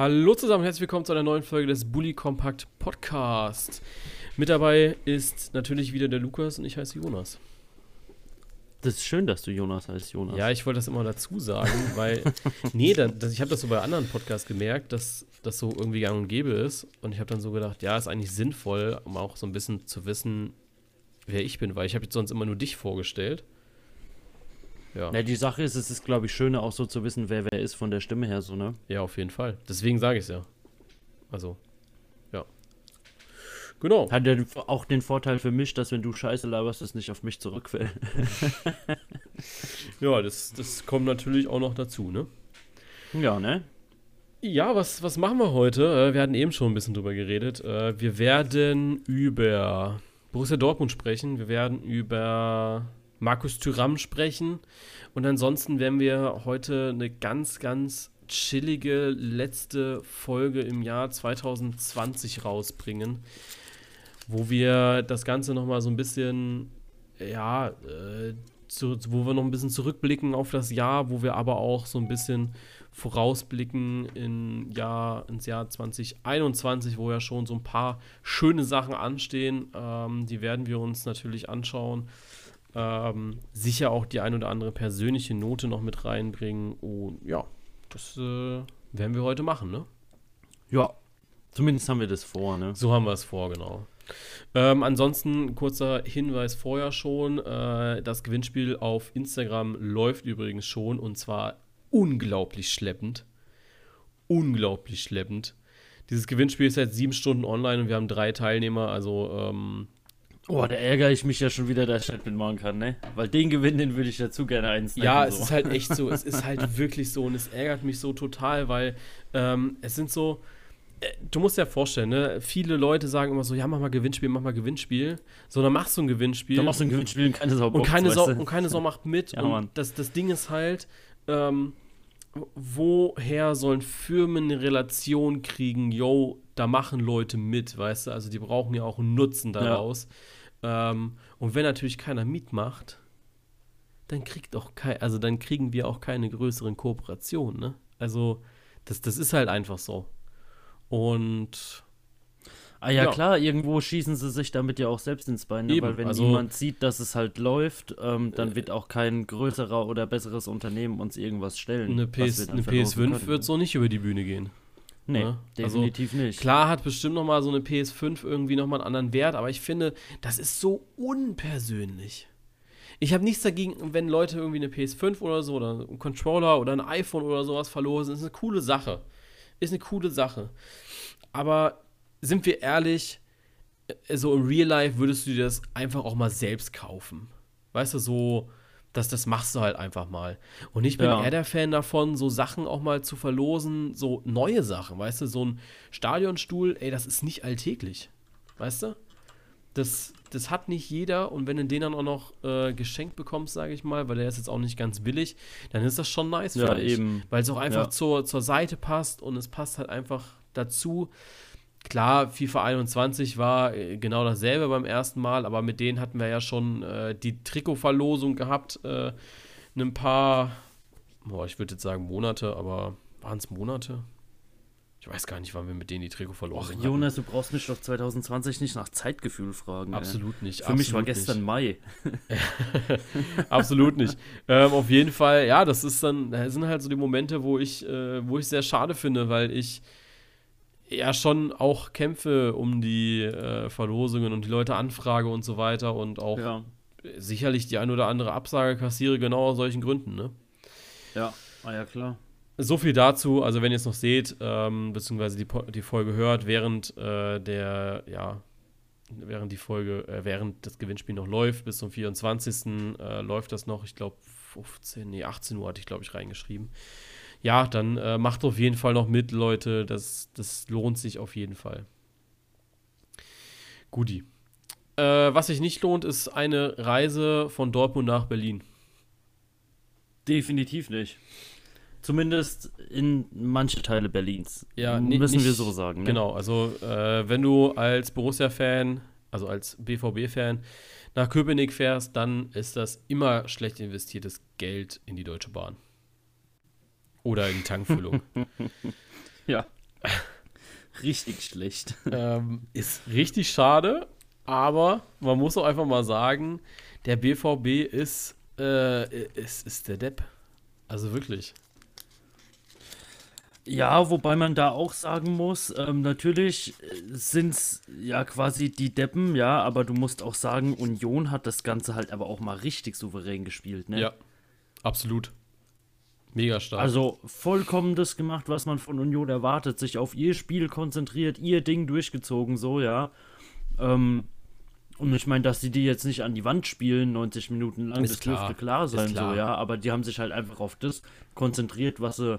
Hallo zusammen, herzlich willkommen zu einer neuen Folge des Bully Compact Podcast. Mit dabei ist natürlich wieder der Lukas und ich heiße Jonas. Das ist schön, dass du Jonas heißt, Jonas. Ja, ich wollte das immer dazu sagen, weil, nee, da, das, ich habe das so bei anderen Podcasts gemerkt, dass das so irgendwie gang und gäbe ist. Und ich habe dann so gedacht, ja, ist eigentlich sinnvoll, um auch so ein bisschen zu wissen, wer ich bin, weil ich habe jetzt sonst immer nur dich vorgestellt. Ja. ja. Die Sache ist, es ist, glaube ich, schöner auch so zu wissen, wer wer ist von der Stimme her, so, ne? Ja, auf jeden Fall. Deswegen sage ich es ja. Also, ja. Genau. Hat ja auch den Vorteil für mich, dass wenn du Scheiße laberst, es nicht auf mich zurückfällt. ja, das, das kommt natürlich auch noch dazu, ne? Ja, ne? Ja, was, was machen wir heute? Äh, wir hatten eben schon ein bisschen drüber geredet. Äh, wir werden über Borussia Dortmund sprechen. Wir werden über Markus Thüram sprechen. Und ansonsten werden wir heute eine ganz, ganz chillige letzte Folge im Jahr 2020 rausbringen, wo wir das Ganze nochmal so ein bisschen, ja, äh, zu, wo wir noch ein bisschen zurückblicken auf das Jahr, wo wir aber auch so ein bisschen vorausblicken in Jahr, ins Jahr 2021, wo ja schon so ein paar schöne Sachen anstehen. Ähm, die werden wir uns natürlich anschauen. Ähm, sicher auch die ein oder andere persönliche Note noch mit reinbringen. Und ja, das äh, werden wir heute machen, ne? Ja, zumindest haben wir das vor, ne? So haben wir es vor, genau. Ähm, ansonsten kurzer Hinweis vorher schon: äh, Das Gewinnspiel auf Instagram läuft übrigens schon und zwar unglaublich schleppend. Unglaublich schleppend. Dieses Gewinnspiel ist seit sieben Stunden online und wir haben drei Teilnehmer, also ähm, Oh, da ärgere ich mich ja schon wieder, dass ich nicht mitmachen kann, ne? Weil den Gewinn, den würde ich dazu gerne eins Ja, es so. ist halt echt so. Es ist halt wirklich so und es ärgert mich so total, weil ähm, es sind so. Äh, du musst dir ja vorstellen, ne? Viele Leute sagen immer so: Ja, mach mal Gewinnspiel, mach mal Gewinnspiel. So, dann machst du ein Gewinnspiel. Dann machst du ein Gewinnspiel und keine Sau Box, und keine Sau, und keine Sau macht mit. ja, und das, das Ding ist halt. Ähm, woher sollen Firmen eine Relation kriegen, yo, da machen Leute mit, weißt du? Also die brauchen ja auch einen Nutzen daraus. Ja. Ähm, und wenn natürlich keiner mitmacht, dann kriegt auch kein, also dann kriegen wir auch keine größeren Kooperationen, ne? Also, das, das ist halt einfach so. Und Ah ja, ja, klar, irgendwo schießen sie sich damit ja auch selbst ins Bein, ne? weil wenn also, niemand sieht, dass es halt läuft, ähm, dann äh, wird auch kein größerer oder besseres Unternehmen uns irgendwas stellen. Eine, PS, eine PS5 können. wird so nicht über die Bühne gehen. Nee, ja? Also definitiv also, nicht. Klar hat bestimmt noch mal so eine PS5 irgendwie noch mal einen anderen Wert, aber ich finde, das ist so unpersönlich. Ich habe nichts dagegen, wenn Leute irgendwie eine PS5 oder so oder einen Controller oder ein iPhone oder sowas verlosen. Das ist eine coole Sache. Ist eine coole Sache. Aber sind wir ehrlich, äh, so im Real Life würdest du dir das einfach auch mal selbst kaufen. Weißt du, so das, das machst du halt einfach mal. Und ich bin ja. eher der Fan davon, so Sachen auch mal zu verlosen, so neue Sachen, weißt du, so ein Stadionstuhl, ey, das ist nicht alltäglich. Weißt du? Das, das hat nicht jeder und wenn du den dann auch noch äh, geschenkt bekommst, sage ich mal, weil der ist jetzt auch nicht ganz billig, dann ist das schon nice ja. Weil es auch einfach ja. zur, zur Seite passt und es passt halt einfach dazu. Klar, FIFA 21 war äh, genau dasselbe beim ersten Mal, aber mit denen hatten wir ja schon äh, die Trikotverlosung gehabt. Äh, ein paar, boah, ich würde jetzt sagen Monate, aber waren es Monate? Ich weiß gar nicht, wann wir mit denen die Trikotverlosung hatten. Jonas, du brauchst mich doch 2020 nicht nach Zeitgefühl fragen. Absolut ey. nicht. Für absolut mich war gestern nicht. Mai. absolut nicht. Ähm, auf jeden Fall, ja, das ist dann, das sind halt so die Momente, wo ich, äh, wo ich sehr schade finde, weil ich ja schon auch kämpfe um die äh, Verlosungen und die Leute anfrage und so weiter und auch ja. sicherlich die ein oder andere Absage kassiere, genau aus solchen Gründen, ne? Ja, ah ja, klar. So viel dazu, also wenn ihr es noch seht, ähm, beziehungsweise die, die Folge hört, während äh, der, ja, während die Folge, äh, während das Gewinnspiel noch läuft, bis zum 24. Äh, läuft das noch, ich glaube 15, nee, 18 Uhr hatte ich, glaube ich, reingeschrieben ja, dann äh, macht auf jeden Fall noch mit, Leute. Das, das lohnt sich auf jeden Fall. Guti. Äh, was sich nicht lohnt, ist eine Reise von Dortmund nach Berlin. Definitiv nicht. Zumindest in manche Teile Berlins. Ja, müssen nicht, wir so sagen. Ne? Genau, also äh, wenn du als Borussia-Fan, also als BVB-Fan, nach Köpenick fährst, dann ist das immer schlecht investiertes Geld in die Deutsche Bahn. Oder in Tankfüllung. ja. richtig schlecht. Ähm, ist richtig schade, aber man muss auch einfach mal sagen, der BVB ist, äh, ist, ist der Depp. Also wirklich. Ja, wobei man da auch sagen muss, ähm, natürlich sind es ja quasi die Deppen, ja, aber du musst auch sagen, Union hat das Ganze halt aber auch mal richtig souverän gespielt, ne? Ja, absolut. Mega stark. Also vollkommen das gemacht, was man von Union erwartet, sich auf ihr Spiel konzentriert, ihr Ding durchgezogen, so, ja. Ähm, und ich meine, dass sie die jetzt nicht an die Wand spielen, 90 Minuten lang, ist das klar. dürfte klar sein, klar. so, ja. Aber die haben sich halt einfach auf das konzentriert, was sie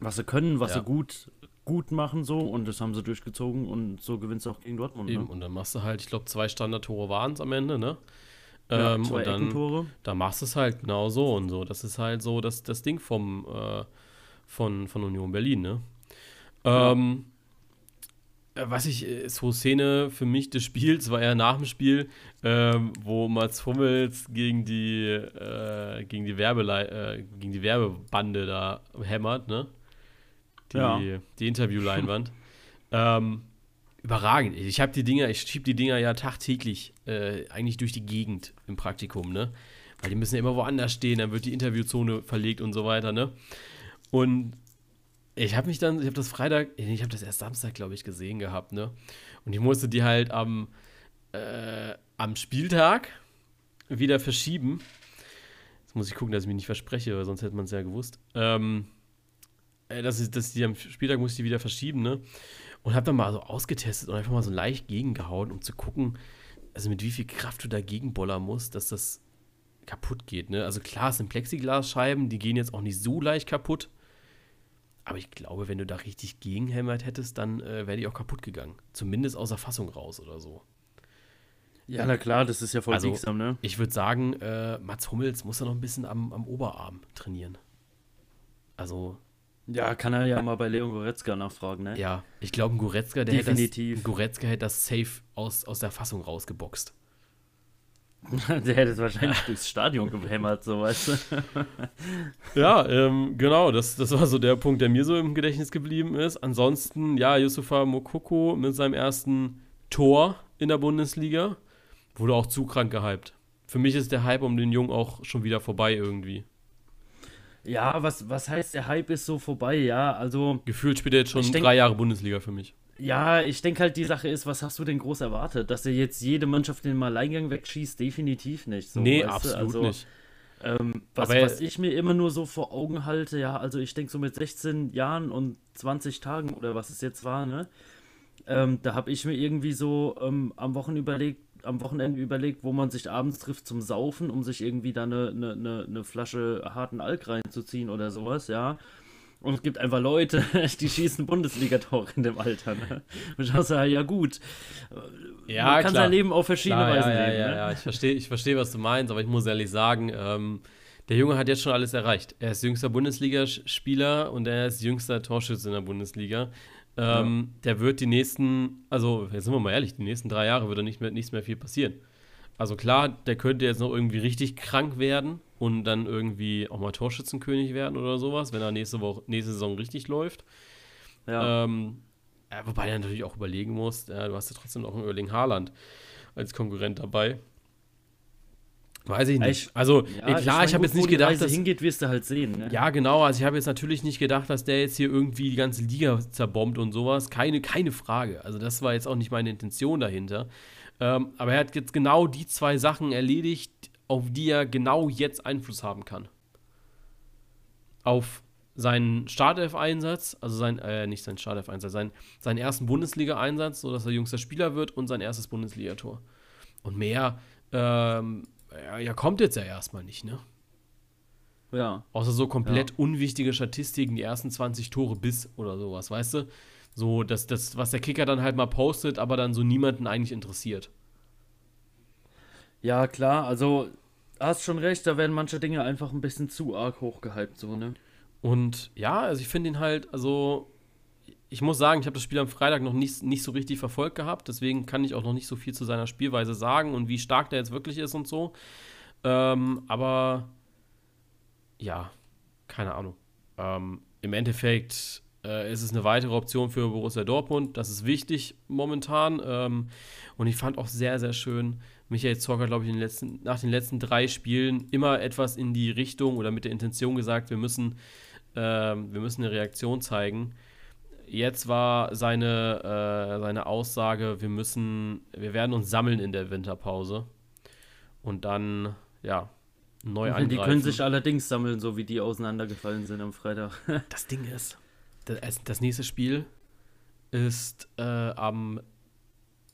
was sie können, was ja. sie gut, gut machen so und das haben sie durchgezogen und so gewinnst du auch gegen Dortmund. Eben, ne? und dann machst du halt, ich glaube, zwei Standardtore waren es am Ende, ne? Ja, ähm, und dann. Da machst du es halt genau so und so. Das ist halt so das, das Ding vom, äh, von, von Union Berlin, ne? Ähm, äh, was ich, äh, so Szene für mich des Spiels war ja nach dem Spiel, ähm, wo Mats Hummels gegen die, äh, gegen, die Werbelei äh, gegen die Werbebande da hämmert, ne? die, ja. die Interviewleinwand. ähm, überragend. Ich habe die Dinger, ich schiebe die Dinger ja tagtäglich äh, eigentlich durch die Gegend im Praktikum, ne? Weil die müssen ja immer woanders stehen, dann wird die Interviewzone verlegt und so weiter, ne? Und ich habe mich dann, ich habe das Freitag, ich habe das erst Samstag, glaube ich, gesehen gehabt, ne? Und ich musste die halt am, äh, am Spieltag wieder verschieben. Jetzt muss ich gucken, dass ich mich nicht verspreche, weil sonst hätte man es ja gewusst. Ähm, äh, dass, ich, dass die am Spieltag musste ich wieder verschieben, ne? Und hab dann mal so ausgetestet und einfach mal so leicht gegengehauen, um zu gucken, also mit wie viel Kraft du dagegen bollern musst, dass das kaputt geht, ne? Also klar, es sind Plexiglasscheiben, die gehen jetzt auch nicht so leicht kaputt. Aber ich glaube, wenn du da richtig gegenhämmert hättest, dann äh, wäre die auch kaputt gegangen. Zumindest außer Fassung raus oder so. Ja, na klar, das ist ja voll also, biegsam, ne? Ich würde sagen, äh, Mats Hummels muss da noch ein bisschen am, am Oberarm trainieren. Also, ja, kann er ja mal bei Leon Goretzka nachfragen, ne? Ja, ich glaube, ein Goretzka, der Definitiv. Hätte das, Goretzka hätte das safe aus, aus der Fassung rausgeboxt. der hätte es wahrscheinlich durchs Stadion gehämmert, so weißt du. ja, ähm, genau, das, das war so der Punkt, der mir so im Gedächtnis geblieben ist. Ansonsten, ja, Yusufa Mokoko mit seinem ersten Tor in der Bundesliga wurde auch zu krank gehypt. Für mich ist der Hype um den Jungen auch schon wieder vorbei irgendwie. Ja, was, was heißt, der Hype ist so vorbei, ja, also. Gefühlt spielt er jetzt schon denk, drei Jahre Bundesliga für mich. Ja, ich denke halt, die Sache ist, was hast du denn groß erwartet? Dass er jetzt jede Mannschaft in den Alleingang wegschießt? Definitiv nicht. So, nee, absolut also, nicht. Ähm, was, was ich mir immer nur so vor Augen halte, ja, also ich denke so mit 16 Jahren und 20 Tagen oder was es jetzt war, ne? Ähm, da habe ich mir irgendwie so ähm, am Wochenende überlegt, am Wochenende überlegt, wo man sich abends trifft zum Saufen, um sich irgendwie da eine, eine, eine Flasche harten Alk reinzuziehen oder sowas, ja. Und es gibt einfach Leute, die schießen Bundesliga-Tore in dem Alter. Ne? Und ich sage, ja gut, ja, man kann klar. sein Leben auf verschiedene klar, Weisen ja, ja, leben. Ja, ne? ja, ich verstehe, ich versteh, was du meinst, aber ich muss ehrlich sagen, ähm, der Junge hat jetzt schon alles erreicht. Er ist jüngster Bundesligaspieler und er ist jüngster Torschütze in der Bundesliga. Ähm, ja. Der wird die nächsten, also jetzt sind wir mal ehrlich, die nächsten drei Jahre wird da nicht mehr, nichts mehr viel passieren. Also klar, der könnte jetzt noch irgendwie richtig krank werden und dann irgendwie auch mal Torschützenkönig werden oder sowas, wenn er nächste Woche, nächste Saison richtig läuft. Ja. Ähm, wobei er natürlich auch überlegen muss, ja, du hast ja trotzdem noch einen Erling Haaland als Konkurrent dabei. Weiß ich nicht. also, ja, klar, ich, ich habe jetzt nicht gedacht, dass hingeht, wirst du halt sehen. Ne? Ja, genau. Also, ich habe jetzt natürlich nicht gedacht, dass der jetzt hier irgendwie die ganze Liga zerbombt und sowas. Keine, keine Frage. Also, das war jetzt auch nicht meine Intention dahinter. Ähm, aber er hat jetzt genau die zwei Sachen erledigt, auf die er genau jetzt Einfluss haben kann. Auf seinen Startelf-Einsatz, also sein, äh, nicht seinen Startelf-Einsatz, sein, seinen ersten Bundesliga-Einsatz, sodass er jüngster Spieler wird und sein erstes Bundesligator. Und mehr ähm, ja, ja, kommt jetzt ja erstmal nicht, ne? Ja. Außer so komplett ja. unwichtige Statistiken, die ersten 20 Tore bis oder sowas, weißt du? So, das, das, was der Kicker dann halt mal postet, aber dann so niemanden eigentlich interessiert. Ja, klar, also hast schon recht, da werden manche Dinge einfach ein bisschen zu arg hochgehypt, so, ne? Und ja, also ich finde ihn halt, also ich muss sagen, ich habe das Spiel am Freitag noch nicht, nicht so richtig verfolgt gehabt, deswegen kann ich auch noch nicht so viel zu seiner Spielweise sagen und wie stark der jetzt wirklich ist und so. Ähm, aber ja, keine Ahnung. Ähm, Im Endeffekt äh, ist es eine weitere Option für Borussia Dortmund. Das ist wichtig momentan. Ähm, und ich fand auch sehr, sehr schön, Michael Zorc hat, glaube ich, den letzten, nach den letzten drei Spielen immer etwas in die Richtung oder mit der Intention gesagt, wir müssen, äh, wir müssen eine Reaktion zeigen. Jetzt war seine, äh, seine Aussage, wir müssen, wir werden uns sammeln in der Winterpause und dann, ja, neu angreifen. Die können sich allerdings sammeln, so wie die auseinandergefallen sind am Freitag. das Ding ist, das, das nächste Spiel ist äh, am,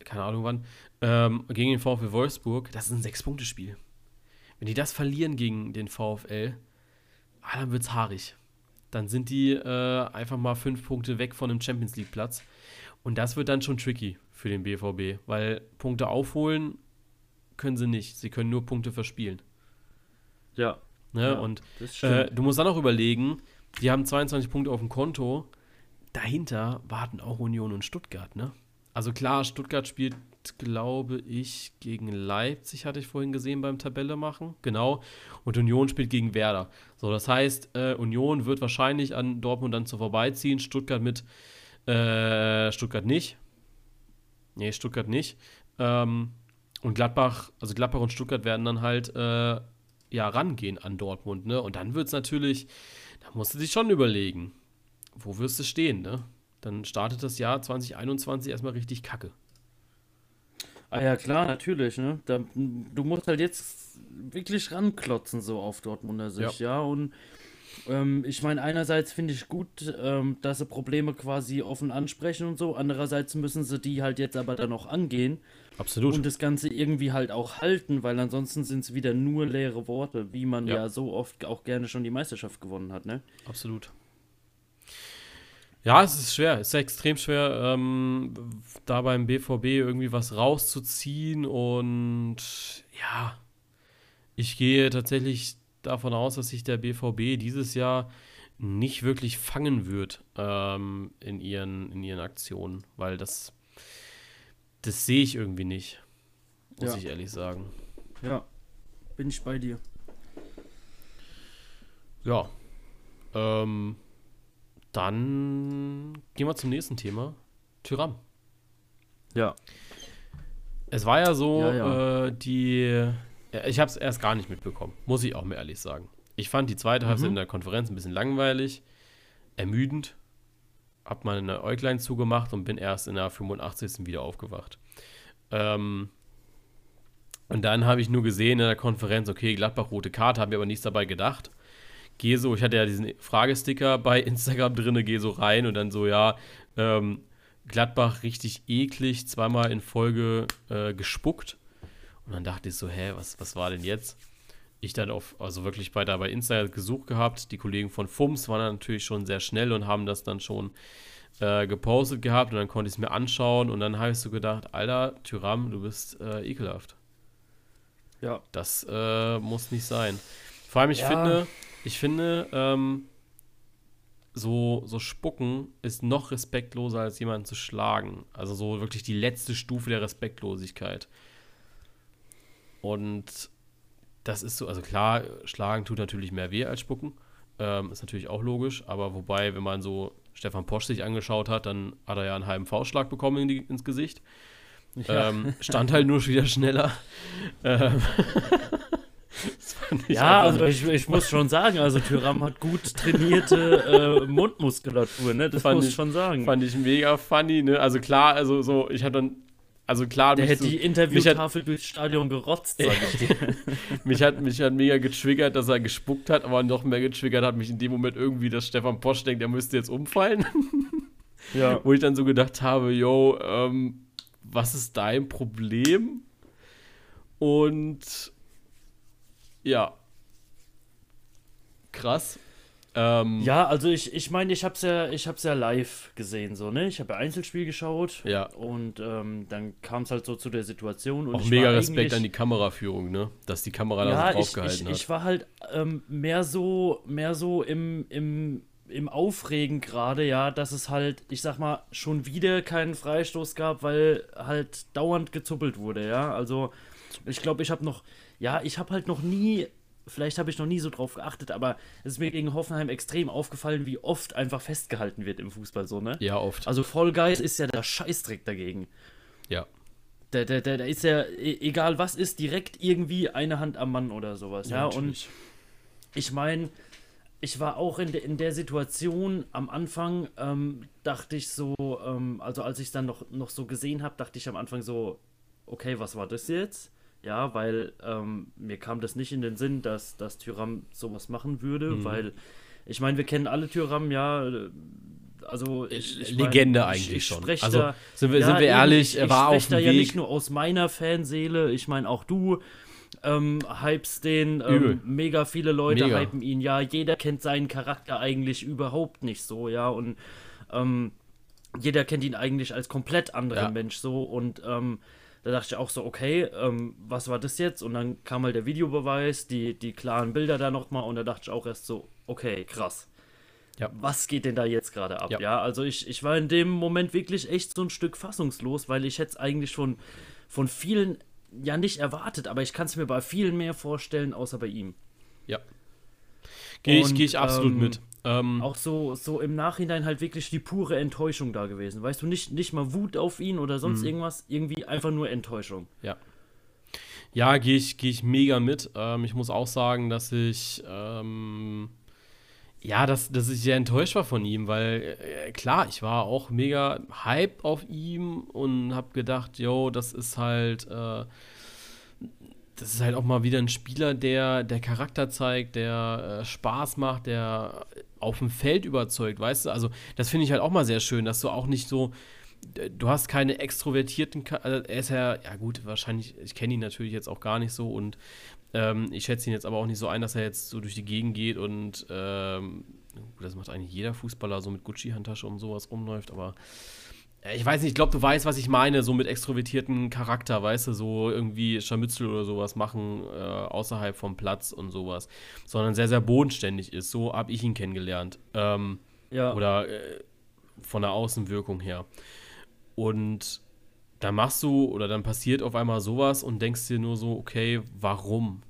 keine Ahnung wann, ähm, gegen den VfL Wolfsburg. Das ist ein Sechs-Punkte-Spiel. Wenn die das verlieren gegen den VfL, ah, dann wird's haarig. Dann sind die äh, einfach mal fünf Punkte weg von dem Champions League-Platz. Und das wird dann schon tricky für den BVB, weil Punkte aufholen können sie nicht. Sie können nur Punkte verspielen. Ja. Ne? Ja, und äh, du musst dann auch überlegen, die haben 22 Punkte auf dem Konto. Dahinter warten auch Union und Stuttgart, ne? Also klar, Stuttgart spielt, glaube ich, gegen Leipzig, hatte ich vorhin gesehen beim Tabelle machen. Genau. Und Union spielt gegen Werder. So, das heißt, äh, Union wird wahrscheinlich an Dortmund dann zu vorbeiziehen. Stuttgart mit äh, Stuttgart nicht. Nee, Stuttgart nicht. Ähm, und Gladbach, also Gladbach und Stuttgart werden dann halt äh, ja rangehen an Dortmund, ne? Und dann wird es natürlich, da musst du dich schon überlegen, wo wirst du stehen, ne? Dann startet das Jahr 2021 erstmal richtig kacke. Ah ja, klar, natürlich, ne? Da, du musst halt jetzt wirklich ranklotzen, so auf Dortmunder Sicht, ja. ja? Und ähm, ich meine, einerseits finde ich gut, ähm, dass sie Probleme quasi offen ansprechen und so. Andererseits müssen sie die halt jetzt aber dann noch angehen. Absolut. Und das Ganze irgendwie halt auch halten, weil ansonsten sind es wieder nur leere Worte, wie man ja. ja so oft auch gerne schon die Meisterschaft gewonnen hat, ne? Absolut. Ja, es ist schwer, es ist extrem schwer, ähm, da beim BVB irgendwie was rauszuziehen und ja, ich gehe tatsächlich davon aus, dass sich der BVB dieses Jahr nicht wirklich fangen wird ähm, in, ihren, in ihren Aktionen, weil das, das sehe ich irgendwie nicht, muss ja. ich ehrlich sagen. Ja, bin ich bei dir. Ja, ähm, dann gehen wir zum nächsten Thema. Tyram. Ja. Es war ja so, ja, ja. Äh, die. Ich habe es erst gar nicht mitbekommen, muss ich auch mir ehrlich sagen. Ich fand die zweite mhm. Halbzeit in der Konferenz ein bisschen langweilig, ermüdend. Hab mal eine Äuglein zugemacht und bin erst in der 85. wieder aufgewacht. Ähm, und dann habe ich nur gesehen in der Konferenz, okay, Gladbach rote Karte, habe mir aber nichts dabei gedacht gehe so, ich hatte ja diesen Fragesticker bei Instagram drin, gehe so rein und dann so, ja, ähm, Gladbach richtig eklig, zweimal in Folge äh, gespuckt. Und dann dachte ich so, hä, was, was war denn jetzt? Ich dann auf, also wirklich bei da bei Instagram gesucht gehabt. Die Kollegen von FUMS waren natürlich schon sehr schnell und haben das dann schon äh, gepostet gehabt und dann konnte ich es mir anschauen und dann habe ich so gedacht, Alter, Tyram, du bist äh, ekelhaft. Ja. Das äh, muss nicht sein. Vor allem, ich ja. finde, ich finde, ähm, so, so spucken ist noch respektloser, als jemanden zu schlagen. Also so wirklich die letzte Stufe der Respektlosigkeit. Und das ist so, also klar, schlagen tut natürlich mehr weh als spucken. Ähm, ist natürlich auch logisch, aber wobei, wenn man so Stefan Posch sich angeschaut hat, dann hat er ja einen halben Faustschlag bekommen in die, ins Gesicht. Ja. Ähm, stand halt nur wieder schneller. ähm, ja, also ich, ich, muss schon sagen, also Tyram hat gut trainierte äh, Mundmuskulatur, ne? Das fand muss ich schon sagen. Fand ich mega funny, ne? Also klar, also so, ich hatte dann, also klar, der hätte so, die Interviewtafel durchs Stadion gerotzt, sag ich dir. mich, hat, mich hat mega getriggert, dass er gespuckt hat, aber noch mehr getriggert hat mich in dem Moment irgendwie, dass Stefan Posch denkt, er müsste jetzt umfallen. ja. Wo ich dann so gedacht habe, yo, ähm, was ist dein Problem? Und ja. Krass. Ähm, ja, also ich, ich meine, ich hab's ja, ich hab's ja live gesehen, so, ne? Ich habe ja Einzelspiel geschaut. Ja. Und ähm, dann kam es halt so zu der Situation. Und Auch mega Respekt an die Kameraführung, ne? Dass die Kamera ja, da so draufgehalten ich, ich, hat. Ich war halt ähm, mehr so, mehr so im, im, im Aufregen gerade, ja, dass es halt, ich sag mal, schon wieder keinen Freistoß gab, weil halt dauernd gezuppelt wurde, ja. Also ich glaube, ich habe noch ja, ich habe halt noch nie vielleicht habe ich noch nie so drauf geachtet, aber es ist mir gegen Hoffenheim extrem aufgefallen, wie oft einfach festgehalten wird im Fußball so, ne? Ja, oft. Also Vollgeist ist ja der Scheißdreck dagegen. Ja. Der, der, der, der ist ja, e, egal was ist, direkt irgendwie eine Hand am Mann oder sowas, ja. ja? Und ich meine, ich war auch in, de, in der Situation am Anfang, ähm, dachte ich so, ähm, also als ich es dann noch, noch so gesehen habe, dachte ich am Anfang so, okay, was war das jetzt? Ja, weil ähm, mir kam das nicht in den Sinn, dass, dass Tyram sowas machen würde, mhm. weil ich meine, wir kennen alle Tyram, ja, also ich, ich Legende mein, eigentlich ich, schon. Also da, sind wir, ja, sind wir ehrlich, er war auf dem Weg. ja nicht nur aus meiner Fanseele, ich meine auch du ähm, hypst den, ähm, mega viele Leute mega. hypen ihn, ja, jeder kennt seinen Charakter eigentlich überhaupt nicht so, ja, und ähm, jeder kennt ihn eigentlich als komplett anderen ja. Mensch so und ähm, da dachte ich auch so, okay, ähm, was war das jetzt? Und dann kam halt der Videobeweis, die, die klaren Bilder da nochmal und da dachte ich auch erst so, okay, krass. Ja. Was geht denn da jetzt gerade ab? Ja. ja, also ich, ich war in dem Moment wirklich echt so ein Stück fassungslos, weil ich hätte es eigentlich schon von vielen ja nicht erwartet, aber ich kann es mir bei vielen mehr vorstellen, außer bei ihm. Ja. Gehe ich, geh ich absolut ähm, mit. Ähm, auch so, so im Nachhinein halt wirklich die pure Enttäuschung da gewesen. Weißt du, nicht, nicht mal Wut auf ihn oder sonst mhm. irgendwas, irgendwie einfach nur Enttäuschung. Ja. Ja, gehe ich, geh ich mega mit. Ähm, ich muss auch sagen, dass ich. Ähm, ja, dass, dass ich sehr enttäuscht war von ihm, weil äh, klar, ich war auch mega hyped auf ihm und habe gedacht, yo, das ist halt. Äh, das ist halt auch mal wieder ein Spieler, der, der Charakter zeigt, der äh, Spaß macht, der auf dem Feld überzeugt, weißt du? Also, das finde ich halt auch mal sehr schön, dass du auch nicht so. Du hast keine extrovertierten. Also er ist ja, ja gut, wahrscheinlich, ich kenne ihn natürlich jetzt auch gar nicht so und ähm, ich schätze ihn jetzt aber auch nicht so ein, dass er jetzt so durch die Gegend geht und ähm, das macht eigentlich jeder Fußballer so mit Gucci-Handtasche und sowas rumläuft, aber ich weiß nicht, ich glaube, du weißt, was ich meine, so mit extrovertierten Charakter, weißt du, so irgendwie Scharmützel oder sowas machen äh, außerhalb vom Platz und sowas, sondern sehr, sehr bodenständig ist. So habe ich ihn kennengelernt. Ähm, ja. Oder äh, von der Außenwirkung her. Und dann machst du oder dann passiert auf einmal sowas und denkst dir nur so, okay, warum?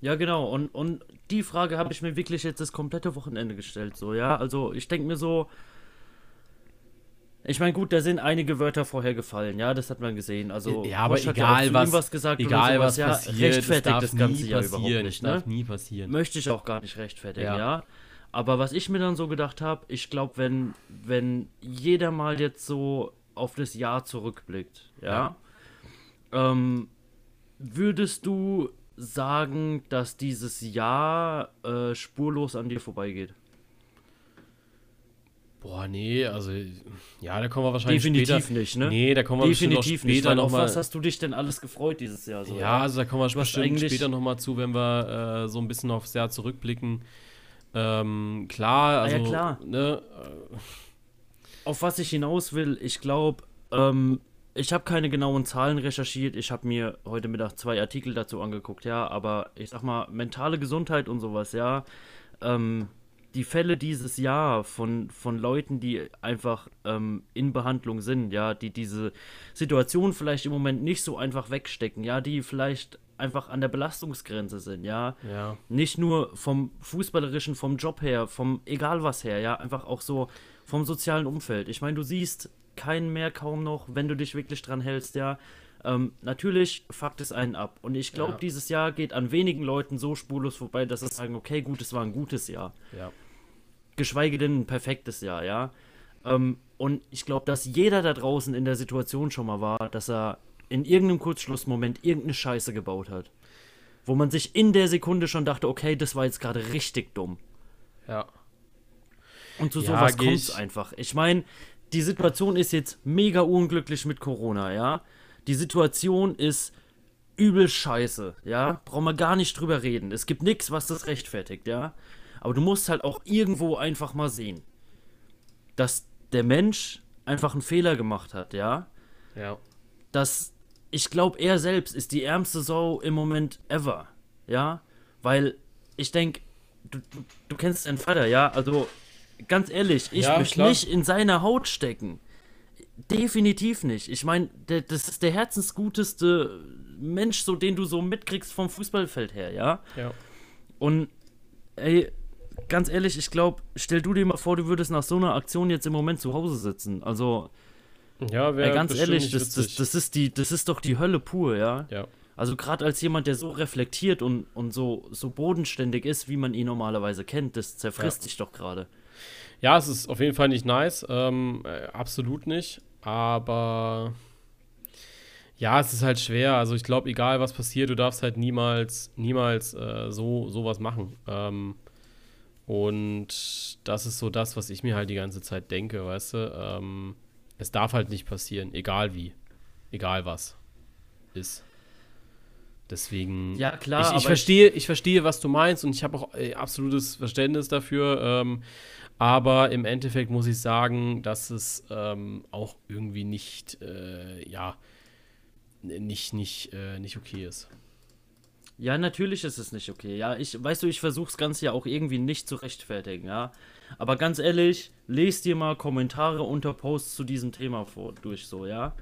Ja, genau. Und, und die Frage habe ich mir wirklich jetzt das komplette Wochenende gestellt, so, ja. Also ich denke mir so, ich meine, gut, da sind einige Wörter vorher gefallen, ja, das hat man gesehen. Also, ja, aber Bosch egal, ja was, was gesagt egal was ja, passiert, rechtfertigt das, das Ganze ja überhaupt nicht. Ne? darf nie passieren. Möchte ich auch gar nicht rechtfertigen, ja. ja? Aber was ich mir dann so gedacht habe, ich glaube, wenn, wenn jeder mal jetzt so auf das Jahr zurückblickt, ja, ja. Ähm, würdest du sagen, dass dieses Jahr äh, spurlos an dir vorbeigeht? Boah, nee, also ja, da kommen wir wahrscheinlich Definitiv später. nicht, ne? Nee, da kommen wir Definitiv später nicht, weil noch auf was hast du dich denn alles gefreut dieses Jahr so? Ja, also da kommen wir bestimmt später noch mal zu, wenn wir äh, so ein bisschen aufs Jahr zurückblicken. Ähm, klar, also ah, ja, klar. Ne, äh, auf was ich hinaus will, ich glaube, ähm, ich habe keine genauen Zahlen recherchiert. Ich habe mir heute Mittag zwei Artikel dazu angeguckt, ja, aber ich sag mal, mentale Gesundheit und sowas, ja. Ähm, die Fälle dieses Jahr von, von Leuten, die einfach ähm, in Behandlung sind, ja, die diese Situation vielleicht im Moment nicht so einfach wegstecken, ja, die vielleicht einfach an der Belastungsgrenze sind, ja. ja. Nicht nur vom Fußballerischen, vom Job her, vom egal was her, ja, einfach auch so vom sozialen Umfeld. Ich meine, du siehst keinen mehr kaum noch, wenn du dich wirklich dran hältst, ja. Ähm, natürlich fuckt es einen ab. Und ich glaube, ja. dieses Jahr geht an wenigen Leuten so spurlos vorbei, dass sie sagen, okay, gut, es war ein gutes Jahr. Ja geschweige denn ein perfektes Jahr, ja. Ähm, und ich glaube, dass jeder da draußen in der Situation schon mal war, dass er in irgendeinem Kurzschlussmoment irgendeine Scheiße gebaut hat. Wo man sich in der Sekunde schon dachte, okay, das war jetzt gerade richtig dumm. Ja. Und zu ja, sowas kommt es einfach. Ich meine, die Situation ist jetzt mega unglücklich mit Corona, ja. Die Situation ist übel scheiße, ja. Brauchen wir gar nicht drüber reden. Es gibt nichts, was das rechtfertigt, ja. Aber du musst halt auch irgendwo einfach mal sehen, dass der Mensch einfach einen Fehler gemacht hat, ja? Ja. Dass ich glaube, er selbst ist die ärmste Sau im Moment ever, ja? Weil ich denke, du, du, du, kennst deinen Vater, ja? Also ganz ehrlich, ich ja, möchte nicht in seiner Haut stecken. Definitiv nicht. Ich meine, das ist der herzensguteste Mensch, so den du so mitkriegst vom Fußballfeld her, ja. Ja. Und ey, ganz ehrlich, ich glaube, stell du dir mal vor, du würdest nach so einer Aktion jetzt im Moment zu Hause sitzen. Also, ja, wäre ganz ehrlich, das, das, das, ist die, das ist doch die Hölle pur, ja. Ja. Also gerade als jemand, der so reflektiert und, und so, so bodenständig ist, wie man ihn normalerweise kennt, das zerfrisst ja. dich doch gerade. Ja, es ist auf jeden Fall nicht nice, ähm, äh, absolut nicht, aber ja, es ist halt schwer. Also ich glaube, egal was passiert, du darfst halt niemals, niemals äh, so sowas machen. Ähm, und das ist so das, was ich mir halt die ganze Zeit denke, weißt du. Ähm, es darf halt nicht passieren, egal wie, egal was ist. Deswegen. Ja, klar. Ich, ich verstehe, ich, ich, verstehe, was du meinst und ich habe auch äh, absolutes Verständnis dafür. Ähm, aber im Endeffekt muss ich sagen, dass es ähm, auch irgendwie nicht, äh, ja, nicht, nicht, äh, nicht okay ist. Ja, natürlich ist es nicht okay. Ja, ich, weißt du, ich versuche das Ganze ja auch irgendwie nicht zu rechtfertigen, ja. Aber ganz ehrlich, lest dir mal Kommentare unter Posts zu diesem Thema vor, durch so, ja.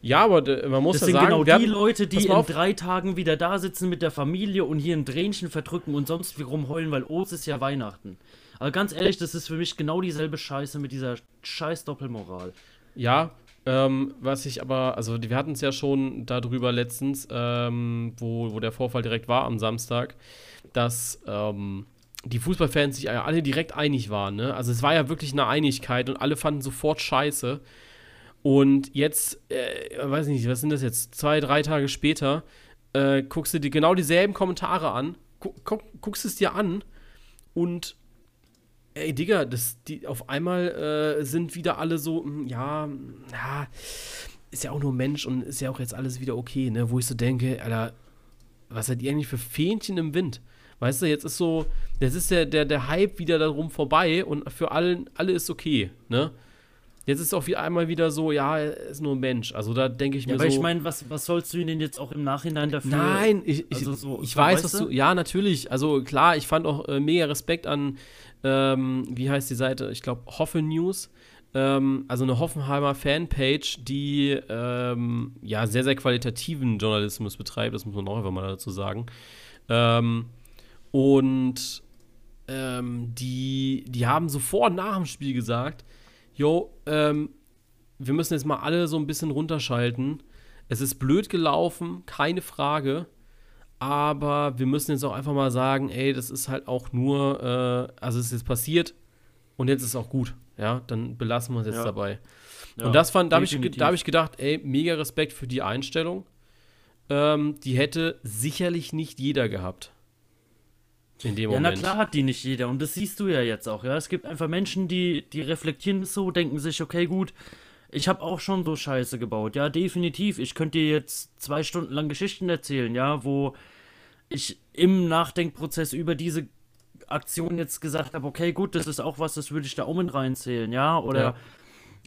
Ja, aber man muss das ja sind sagen, genau die Leute, die in drei Tagen wieder da sitzen mit der Familie und hier ein Tränchen verdrücken und sonst wie rumheulen, weil Ost ist ja Weihnachten. Aber ganz ehrlich, das ist für mich genau dieselbe Scheiße mit dieser scheiß Doppelmoral. Ja, ähm, was ich aber, also wir hatten es ja schon darüber letztens, ähm, wo, wo der Vorfall direkt war am Samstag, dass ähm, die Fußballfans sich alle direkt einig waren. Ne? Also es war ja wirklich eine Einigkeit und alle fanden sofort scheiße. Und jetzt, äh, weiß nicht, was sind das jetzt, zwei, drei Tage später, äh, guckst du dir genau dieselben Kommentare an, gu guck, guckst es dir an und ey, Digga, das, die, auf einmal äh, sind wieder alle so, hm, ja, ja, ist ja auch nur Mensch und ist ja auch jetzt alles wieder okay, ne? Wo ich so denke, Alter, was seid ihr eigentlich für Fähnchen im Wind? Weißt du, jetzt ist so, jetzt ist der, der, der Hype wieder darum vorbei und für allen, alle ist okay, ne? Jetzt ist auch wie einmal wieder so, ja, er ist nur ein Mensch. Also da denke ich ja, mir aber so. Aber ich meine, was, was sollst du ihn denn jetzt auch im Nachhinein dafür? Nein, ich, also so, ich weiß, was du. Ja, natürlich. Also klar, ich fand auch äh, mega Respekt an, ähm, wie heißt die Seite? Ich glaube, Hoffe News. Ähm, also eine Hoffenheimer Fanpage, die ähm, ja sehr, sehr qualitativen Journalismus betreibt. Das muss man auch einfach mal dazu sagen. Ähm, und ähm, die, die haben sofort nach dem Spiel gesagt, jo, ähm, wir müssen jetzt mal alle so ein bisschen runterschalten. Es ist blöd gelaufen, keine Frage. Aber wir müssen jetzt auch einfach mal sagen, ey, das ist halt auch nur, äh, also es ist jetzt passiert und jetzt ist es auch gut. Ja, dann belassen wir uns jetzt ja. dabei. Ja, und das fand, da habe ich, hab ich gedacht, ey, mega Respekt für die Einstellung. Ähm, die hätte sicherlich nicht jeder gehabt. In dem ja, Moment. na klar hat die nicht jeder. Und das siehst du ja jetzt auch, ja. Es gibt einfach Menschen, die, die reflektieren so, denken sich, okay, gut, ich habe auch schon so Scheiße gebaut. Ja, definitiv. Ich könnte dir jetzt zwei Stunden lang Geschichten erzählen, ja, wo ich im Nachdenkprozess über diese Aktion jetzt gesagt habe, okay, gut, das ist auch was, das würde ich da und reinzählen, ja. Oder, ja.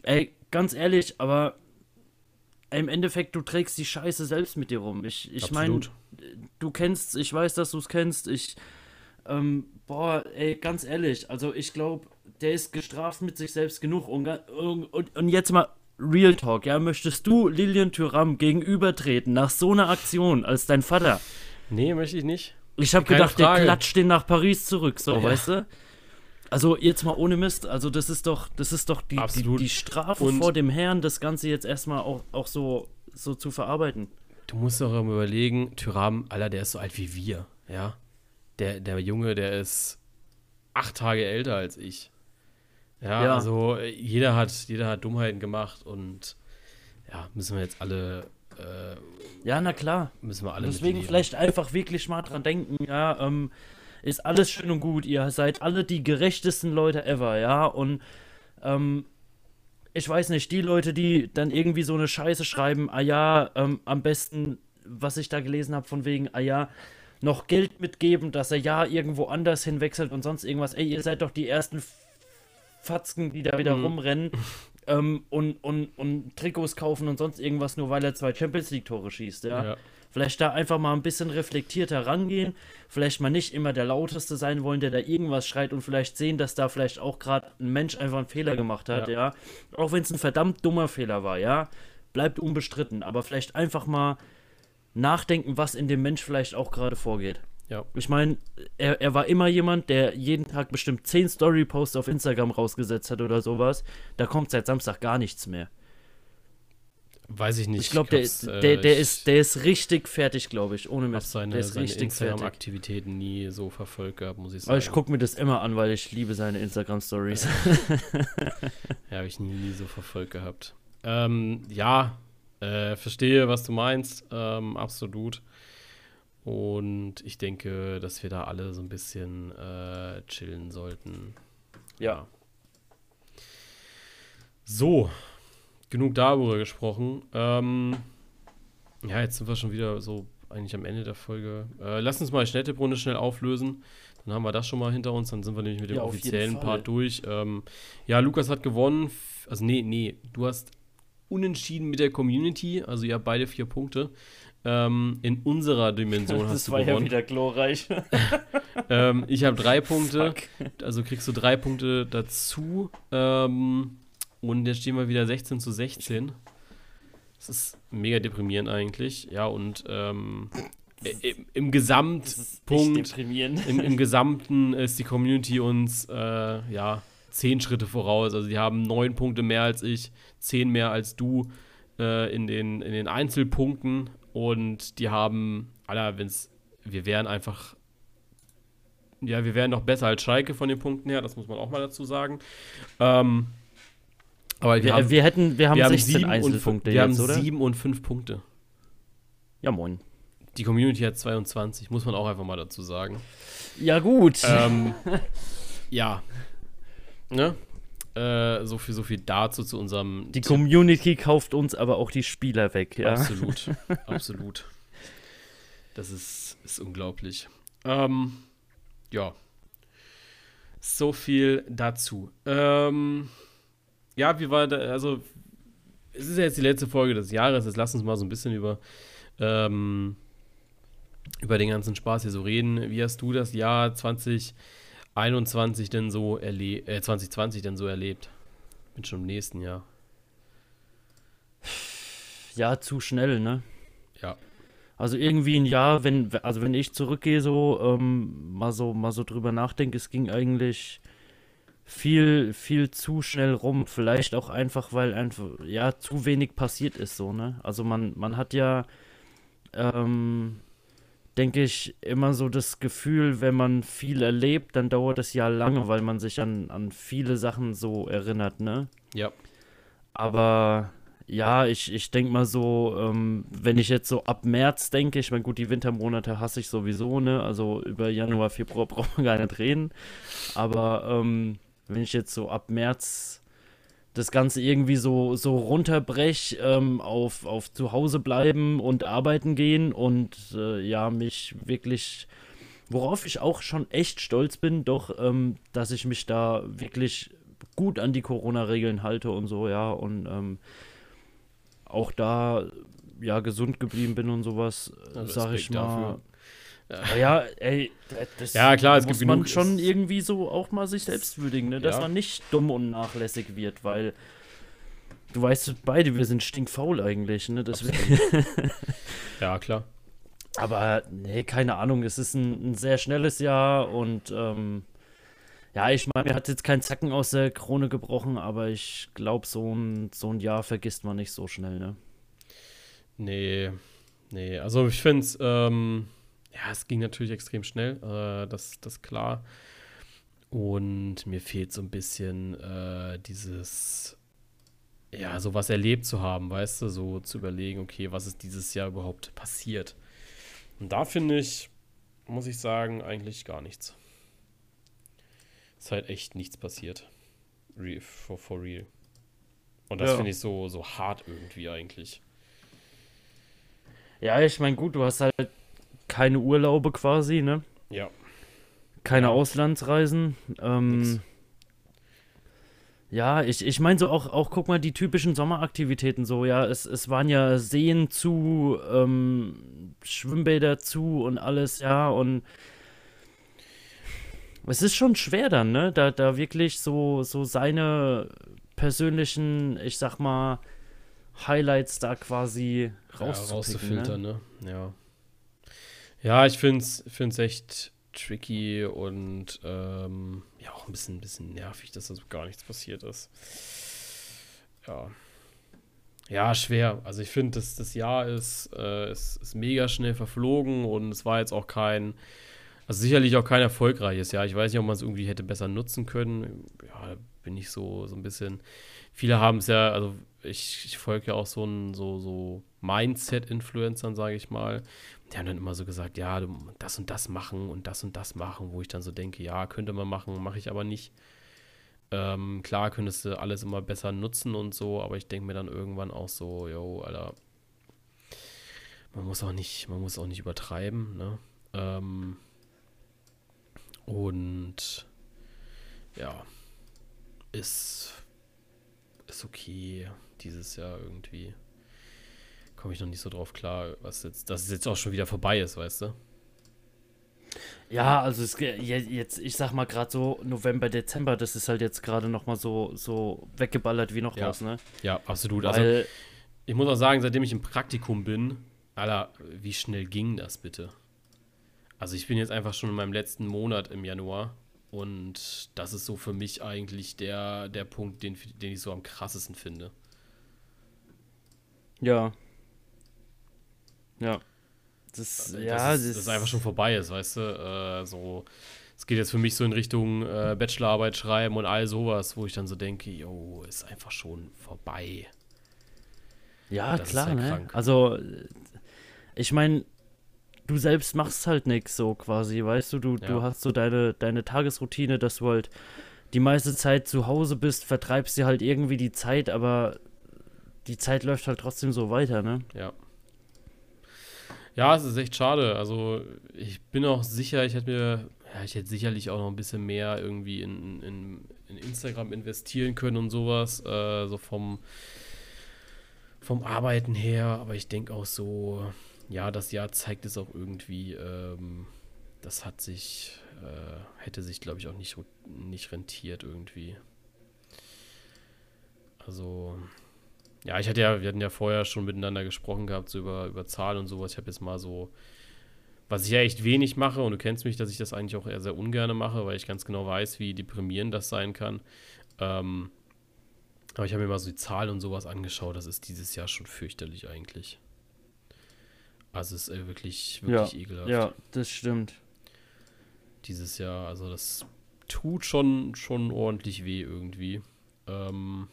ey, ganz ehrlich, aber im Endeffekt, du trägst die Scheiße selbst mit dir rum. Ich, ich meine, du kennst, ich weiß, dass du es kennst, ich ähm, boah, ey, ganz ehrlich, also ich glaube, der ist gestraft mit sich selbst genug. Und, und, und jetzt mal Real Talk, ja, möchtest du Lilian Thuram gegenübertreten nach so einer Aktion als dein Vater? Nee, möchte ich nicht. Ich habe gedacht, Frage. der klatscht den nach Paris zurück, so, ja. weißt du? Also jetzt mal ohne Mist, also das ist doch, das ist doch die, die, die, Strafe und vor dem Herrn, das Ganze jetzt erstmal auch, auch so, so zu verarbeiten. Du musst doch überlegen, Tyram, Alter, der ist so alt wie wir, ja der, der Junge, der ist acht Tage älter als ich. Ja, ja, also jeder hat, jeder hat Dummheiten gemacht und ja, müssen wir jetzt alle. Äh, ja, na klar. Müssen wir alle. Deswegen vielleicht einfach wirklich mal dran denken, ja, ähm, ist alles schön und gut. Ihr seid alle die gerechtesten Leute ever, ja, und ähm, ich weiß nicht, die Leute, die dann irgendwie so eine Scheiße schreiben, ah ja, ähm, am besten, was ich da gelesen habe, von wegen, ah ja, noch Geld mitgeben, dass er ja irgendwo anders hinwechselt und sonst irgendwas. Ey, ihr seid doch die ersten Fatzken, die da wieder mhm. rumrennen ähm, und, und, und Trikots kaufen und sonst irgendwas, nur weil er zwei Champions League-Tore schießt, ja? ja. Vielleicht da einfach mal ein bisschen reflektierter rangehen, vielleicht mal nicht immer der Lauteste sein wollen, der da irgendwas schreit und vielleicht sehen, dass da vielleicht auch gerade ein Mensch einfach einen Fehler gemacht hat, ja. ja? Auch wenn es ein verdammt dummer Fehler war, ja. Bleibt unbestritten, aber vielleicht einfach mal nachdenken, was in dem Mensch vielleicht auch gerade vorgeht. Ja. Ich meine, er, er war immer jemand, der jeden Tag bestimmt 10 Story-Posts auf Instagram rausgesetzt hat oder sowas. Da kommt seit Samstag gar nichts mehr. Weiß ich nicht. Ich glaube, der, äh, der, der, ist, der ist richtig fertig, glaube ich, ohne Mist. seine, der ist seine Instagram-Aktivitäten nie so verfolgt gehabt, muss ich sagen. Aber ich gucke mir das immer an, weil ich liebe seine Instagram-Stories. ja, habe ich nie so verfolgt gehabt. Ähm, ja, äh, verstehe, was du meinst, ähm, absolut. Und ich denke, dass wir da alle so ein bisschen äh, chillen sollten. Ja. So, genug darüber gesprochen. Ähm, ja, jetzt sind wir schon wieder so eigentlich am Ende der Folge. Äh, lass uns mal Schnettebrunde schnell auflösen. Dann haben wir das schon mal hinter uns. Dann sind wir nämlich mit dem ja, offiziellen Part durch. Ähm, ja, Lukas hat gewonnen. Also, nee, nee, du hast unentschieden mit der Community. Also, ihr habt beide vier Punkte. Ähm, in unserer Dimension hast du gewonnen. Das war ja wieder glorreich. ähm, ich habe drei Punkte. Fuck. Also kriegst du drei Punkte dazu. Ähm, und jetzt stehen wir wieder 16 zu 16. Das ist mega deprimierend eigentlich. Ja, und ähm, im, im Gesamtpunkt, im, im Gesamten ist die Community uns äh, ja zehn Schritte voraus. Also die haben neun Punkte mehr als ich, zehn mehr als du äh, in, den, in den Einzelpunkten. Und die haben, Alter, wenn's, wir wären einfach, ja, wir wären noch besser als Schalke von den Punkten her, das muss man auch mal dazu sagen. Ähm, aber wir, wir, haben, wir hätten, wir haben wir 16 haben Einzelpunkte wir jetzt, haben oder? sieben und fünf Punkte. Ja, moin. Die Community hat 22, muss man auch einfach mal dazu sagen. Ja, gut. Ähm, ja. Ne? Äh, so viel, so viel dazu zu unserem. Die Community kauft uns aber auch die Spieler weg, ja. Absolut, absolut. Das ist, ist unglaublich. Ähm, ja. So viel dazu. Ähm, ja, wie war da, also, es ist ja jetzt die letzte Folge des Jahres, jetzt lass uns mal so ein bisschen über, ähm, über den ganzen Spaß hier so reden. Wie hast du das Jahr 20 21 denn so erlebt, äh, 2020 denn so erlebt? Bin schon im nächsten Jahr. Ja, zu schnell, ne? Ja. Also irgendwie ein Jahr, wenn, also wenn ich zurückgehe, so, ähm, mal so, mal so drüber nachdenke, es ging eigentlich viel, viel zu schnell rum. Vielleicht auch einfach, weil einfach, ja, zu wenig passiert ist, so, ne? Also man, man hat ja, ähm, denke ich, immer so das Gefühl, wenn man viel erlebt, dann dauert es ja lange, weil man sich an, an viele Sachen so erinnert, ne? Ja. Aber ja, ich, ich denke mal so, ähm, wenn ich jetzt so ab März denke, ich meine, gut, die Wintermonate hasse ich sowieso, ne? Also über Januar, Februar braucht man gar nicht reden. Aber ähm, wenn ich jetzt so ab März das Ganze irgendwie so, so runterbrech ähm, auf, auf zu Hause bleiben und arbeiten gehen und äh, ja, mich wirklich, worauf ich auch schon echt stolz bin, doch, ähm, dass ich mich da wirklich gut an die Corona-Regeln halte und so, ja, und ähm, auch da ja gesund geblieben bin und sowas, ja, sag ich mal. Dafür. Ja, ja ey, das ja, klar, es muss gibt man schon irgendwie so auch mal sich selbst würdigen, ne? dass ja. man nicht dumm und nachlässig wird, weil du weißt beide, wir sind stinkfaul eigentlich, ne? Ja, klar. Aber nee, keine Ahnung, es ist ein, ein sehr schnelles Jahr und ähm, ja, ich meine, mir hat jetzt kein Zacken aus der Krone gebrochen, aber ich glaube, so ein, so ein Jahr vergisst man nicht so schnell, ne? Nee, nee, also ich finde es, ähm, ja, es ging natürlich extrem schnell, äh, das, das klar. Und mir fehlt so ein bisschen äh, dieses, ja, sowas erlebt zu haben, weißt du, so zu überlegen, okay, was ist dieses Jahr überhaupt passiert. Und da finde ich, muss ich sagen, eigentlich gar nichts. Ist halt echt nichts passiert. Re for, for real. Und das ja. finde ich so, so hart irgendwie eigentlich. Ja, ich meine, gut, du hast halt keine Urlaube quasi, ne? Ja. Keine ja. Auslandsreisen. Ähm, ja, ich, ich meine so auch, auch, guck mal, die typischen Sommeraktivitäten so, ja, es, es waren ja Seen zu, ähm, Schwimmbäder zu und alles, ja, und es ist schon schwer dann, ne, da, da wirklich so, so seine persönlichen, ich sag mal, Highlights da quasi ja, rauszufiltern, ne? ne? Ja. Ja, ich finde es echt tricky und ähm, ja, auch ein bisschen, bisschen nervig, dass da so gar nichts passiert ist. Ja. Ja, schwer. Also ich finde, das, das Jahr ist, äh, ist, ist mega schnell verflogen und es war jetzt auch kein, also sicherlich auch kein erfolgreiches Jahr. Ich weiß nicht, ob man es irgendwie hätte besser nutzen können. Ja, bin ich so, so ein bisschen. Viele haben es ja, also ich, ich folge ja auch so ein, so, so Mindset-Influencern, sage ich mal. Die haben dann immer so gesagt, ja, das und das machen und das und das machen, wo ich dann so denke, ja, könnte man machen, mache ich aber nicht. Ähm, klar könntest du alles immer besser nutzen und so, aber ich denke mir dann irgendwann auch so, yo, Alter, man muss auch nicht, man muss auch nicht übertreiben, ne? Ähm, und ja, ist, ist okay dieses Jahr irgendwie. Komme ich noch nicht so drauf klar, was jetzt, dass es jetzt auch schon wieder vorbei ist, weißt du? Ja, also es, jetzt, ich sag mal gerade so November, Dezember, das ist halt jetzt gerade nochmal so, so weggeballert wie noch ja. was, ne? Ja, absolut. Also, Weil, also ich muss auch sagen, seitdem ich im Praktikum bin, Alter, wie schnell ging das bitte? Also ich bin jetzt einfach schon in meinem letzten Monat im Januar und das ist so für mich eigentlich der, der Punkt, den, den ich so am krassesten finde. Ja. Ja. Das, ja, das, ist, das, ist einfach schon vorbei ist, weißt du? Äh, so, es geht jetzt für mich so in Richtung äh, Bachelorarbeit schreiben und all sowas, wo ich dann so denke, yo, ist einfach schon vorbei. Ja, das klar, ne? Krank. Also, ich meine, du selbst machst halt nichts so quasi, weißt du? Du, ja. du hast so deine, deine Tagesroutine, dass du halt die meiste Zeit zu Hause bist, vertreibst dir halt irgendwie die Zeit, aber die Zeit läuft halt trotzdem so weiter, ne? Ja. Ja, es ist echt schade. Also ich bin auch sicher, ich hätte mir, ja, ich hätte sicherlich auch noch ein bisschen mehr irgendwie in, in, in Instagram investieren können und sowas, äh, so vom, vom Arbeiten her. Aber ich denke auch so, ja, das Jahr zeigt es auch irgendwie, ähm, das hat sich, äh, hätte sich, glaube ich, auch nicht, nicht rentiert irgendwie. Also, ja, ich hatte ja, wir hatten ja vorher schon miteinander gesprochen gehabt, so über, über Zahlen und sowas. Ich habe jetzt mal so, was ich ja echt wenig mache, und du kennst mich, dass ich das eigentlich auch eher sehr ungern mache, weil ich ganz genau weiß, wie deprimierend das sein kann. Ähm, aber ich habe mir mal so die Zahlen und sowas angeschaut. Das ist dieses Jahr schon fürchterlich eigentlich. Also es ist äh, wirklich, wirklich ja, ekelhaft. Ja, das stimmt. Dieses Jahr, also das tut schon, schon ordentlich weh irgendwie. Ähm,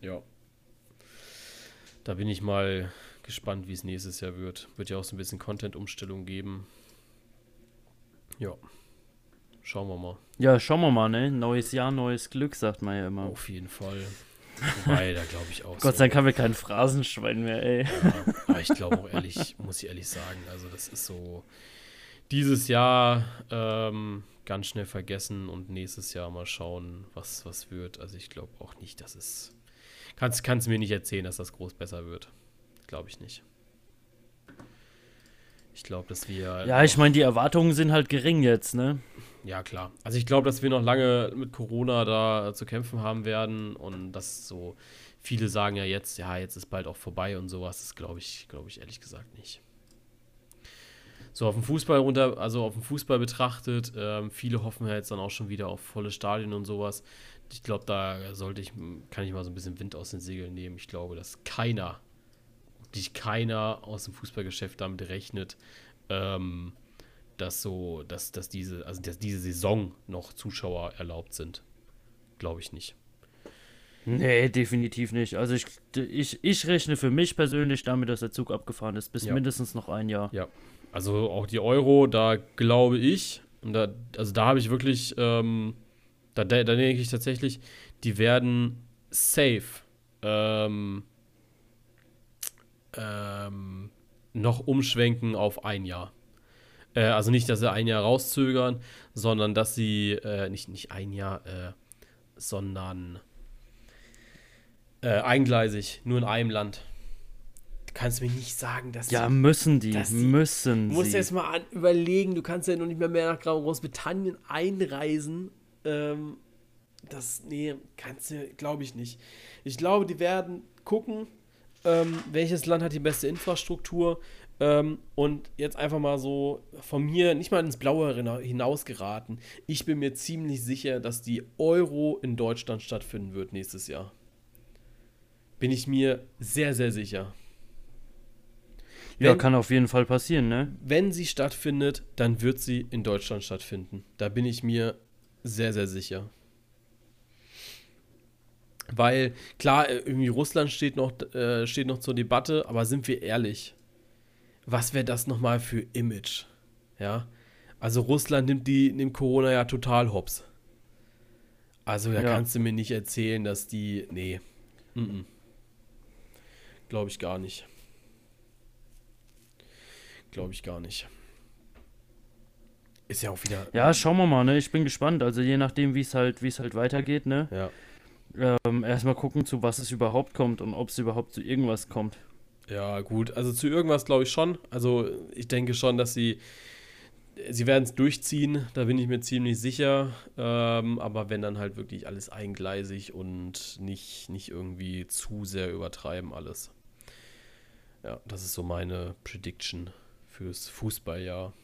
ja. Da bin ich mal gespannt, wie es nächstes Jahr wird. Wird ja auch so ein bisschen Content-Umstellung geben. Ja. Schauen wir mal. Ja, schauen wir mal, ne? Neues Jahr, neues Glück, sagt man ja immer. Auf jeden Fall. Wobei, da glaube ich auch. Gott sei Dank haben wir kein Phrasenschwein mehr, ey. Ja, aber ich glaube auch ehrlich, muss ich ehrlich sagen, also das ist so dieses Jahr ähm, ganz schnell vergessen und nächstes Jahr mal schauen, was, was wird. Also ich glaube auch nicht, dass es Kannst, kannst mir nicht erzählen, dass das groß besser wird. Glaube ich nicht. Ich glaube, dass wir. Ja, ich meine, die Erwartungen sind halt gering jetzt, ne? Ja, klar. Also ich glaube, dass wir noch lange mit Corona da zu kämpfen haben werden und dass so viele sagen ja jetzt, ja, jetzt ist bald auch vorbei und sowas. Das glaube ich, glaube ich ehrlich gesagt nicht. So auf dem Fußball runter, also auf dem Fußball betrachtet, ähm, viele hoffen ja jetzt dann auch schon wieder auf volle Stadien und sowas ich glaube, da sollte ich, kann ich mal so ein bisschen Wind aus den Segeln nehmen. Ich glaube, dass keiner, wirklich keiner aus dem Fußballgeschäft damit rechnet, ähm, dass so, dass, dass diese, also dass diese Saison noch Zuschauer erlaubt sind. Glaube ich nicht. Nee, definitiv nicht. Also ich, ich, ich rechne für mich persönlich damit, dass der Zug abgefahren ist, bis ja. mindestens noch ein Jahr. Ja. Also auch die Euro, da glaube ich, und da, also da habe ich wirklich ähm, da, da, da denke ich tatsächlich, die werden safe ähm, ähm, noch umschwenken auf ein Jahr. Äh, also nicht, dass sie ein Jahr rauszögern, sondern dass sie, äh, nicht, nicht ein Jahr, äh, sondern äh, eingleisig, nur in einem Land. Du kannst mir nicht sagen, dass Ja, müssen die, die müssen Du musst erst mal an, überlegen, du kannst ja noch nicht mehr, mehr nach Großbritannien einreisen ähm, das, nee, kannst du, glaube ich nicht. Ich glaube, die werden gucken, ähm, welches Land hat die beste Infrastruktur? Ähm, und jetzt einfach mal so von mir nicht mal ins Blaue hinausgeraten. Ich bin mir ziemlich sicher, dass die Euro in Deutschland stattfinden wird nächstes Jahr. Bin ich mir sehr, sehr sicher. Wenn, ja, kann auf jeden Fall passieren, ne? Wenn sie stattfindet, dann wird sie in Deutschland stattfinden. Da bin ich mir sehr, sehr sicher. Weil, klar, irgendwie Russland steht noch, äh, steht noch zur Debatte, aber sind wir ehrlich, was wäre das nochmal für Image? Ja. Also Russland nimmt die nimmt Corona ja total hops. Also da ja. kannst du mir nicht erzählen, dass die. Nee. Mm -mm. Glaube ich gar nicht. Glaube ich gar nicht. Ist ja auch wieder. Ja, schauen wir mal, ne? Ich bin gespannt. Also je nachdem, wie es halt, wie es halt weitergeht, ne? Ja. Ähm, erstmal gucken, zu was es überhaupt kommt und ob es überhaupt zu irgendwas kommt. Ja, gut. Also zu irgendwas glaube ich schon. Also ich denke schon, dass sie. Sie werden es durchziehen, da bin ich mir ziemlich sicher. Ähm, aber wenn dann halt wirklich alles eingleisig und nicht, nicht irgendwie zu sehr übertreiben alles. Ja, das ist so meine Prediction fürs Fußballjahr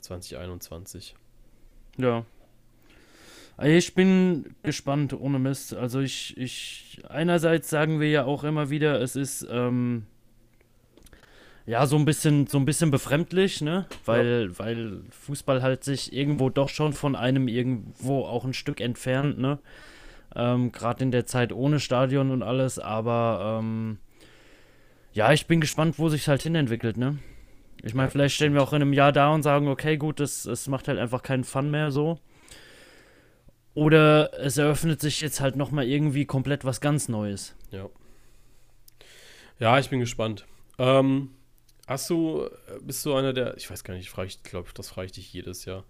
2021. Ja. Ich bin gespannt, ohne Mist. Also ich, ich, einerseits sagen wir ja auch immer wieder, es ist ähm, ja so ein bisschen, so ein bisschen befremdlich, ne? Weil, ja. weil Fußball halt sich irgendwo doch schon von einem irgendwo auch ein Stück entfernt, ne? Ähm, Gerade in der Zeit ohne Stadion und alles, aber ähm, ja, ich bin gespannt, wo sich halt hinentwickelt, ne? Ich meine, vielleicht stehen wir auch in einem Jahr da und sagen, okay, gut, es, es macht halt einfach keinen Fun mehr so. Oder es eröffnet sich jetzt halt nochmal irgendwie komplett was ganz Neues. Ja. Ja, ich bin gespannt. Ähm, hast du, bist du einer der, ich weiß gar nicht, ich glaube, das frage ich dich jedes Jahr.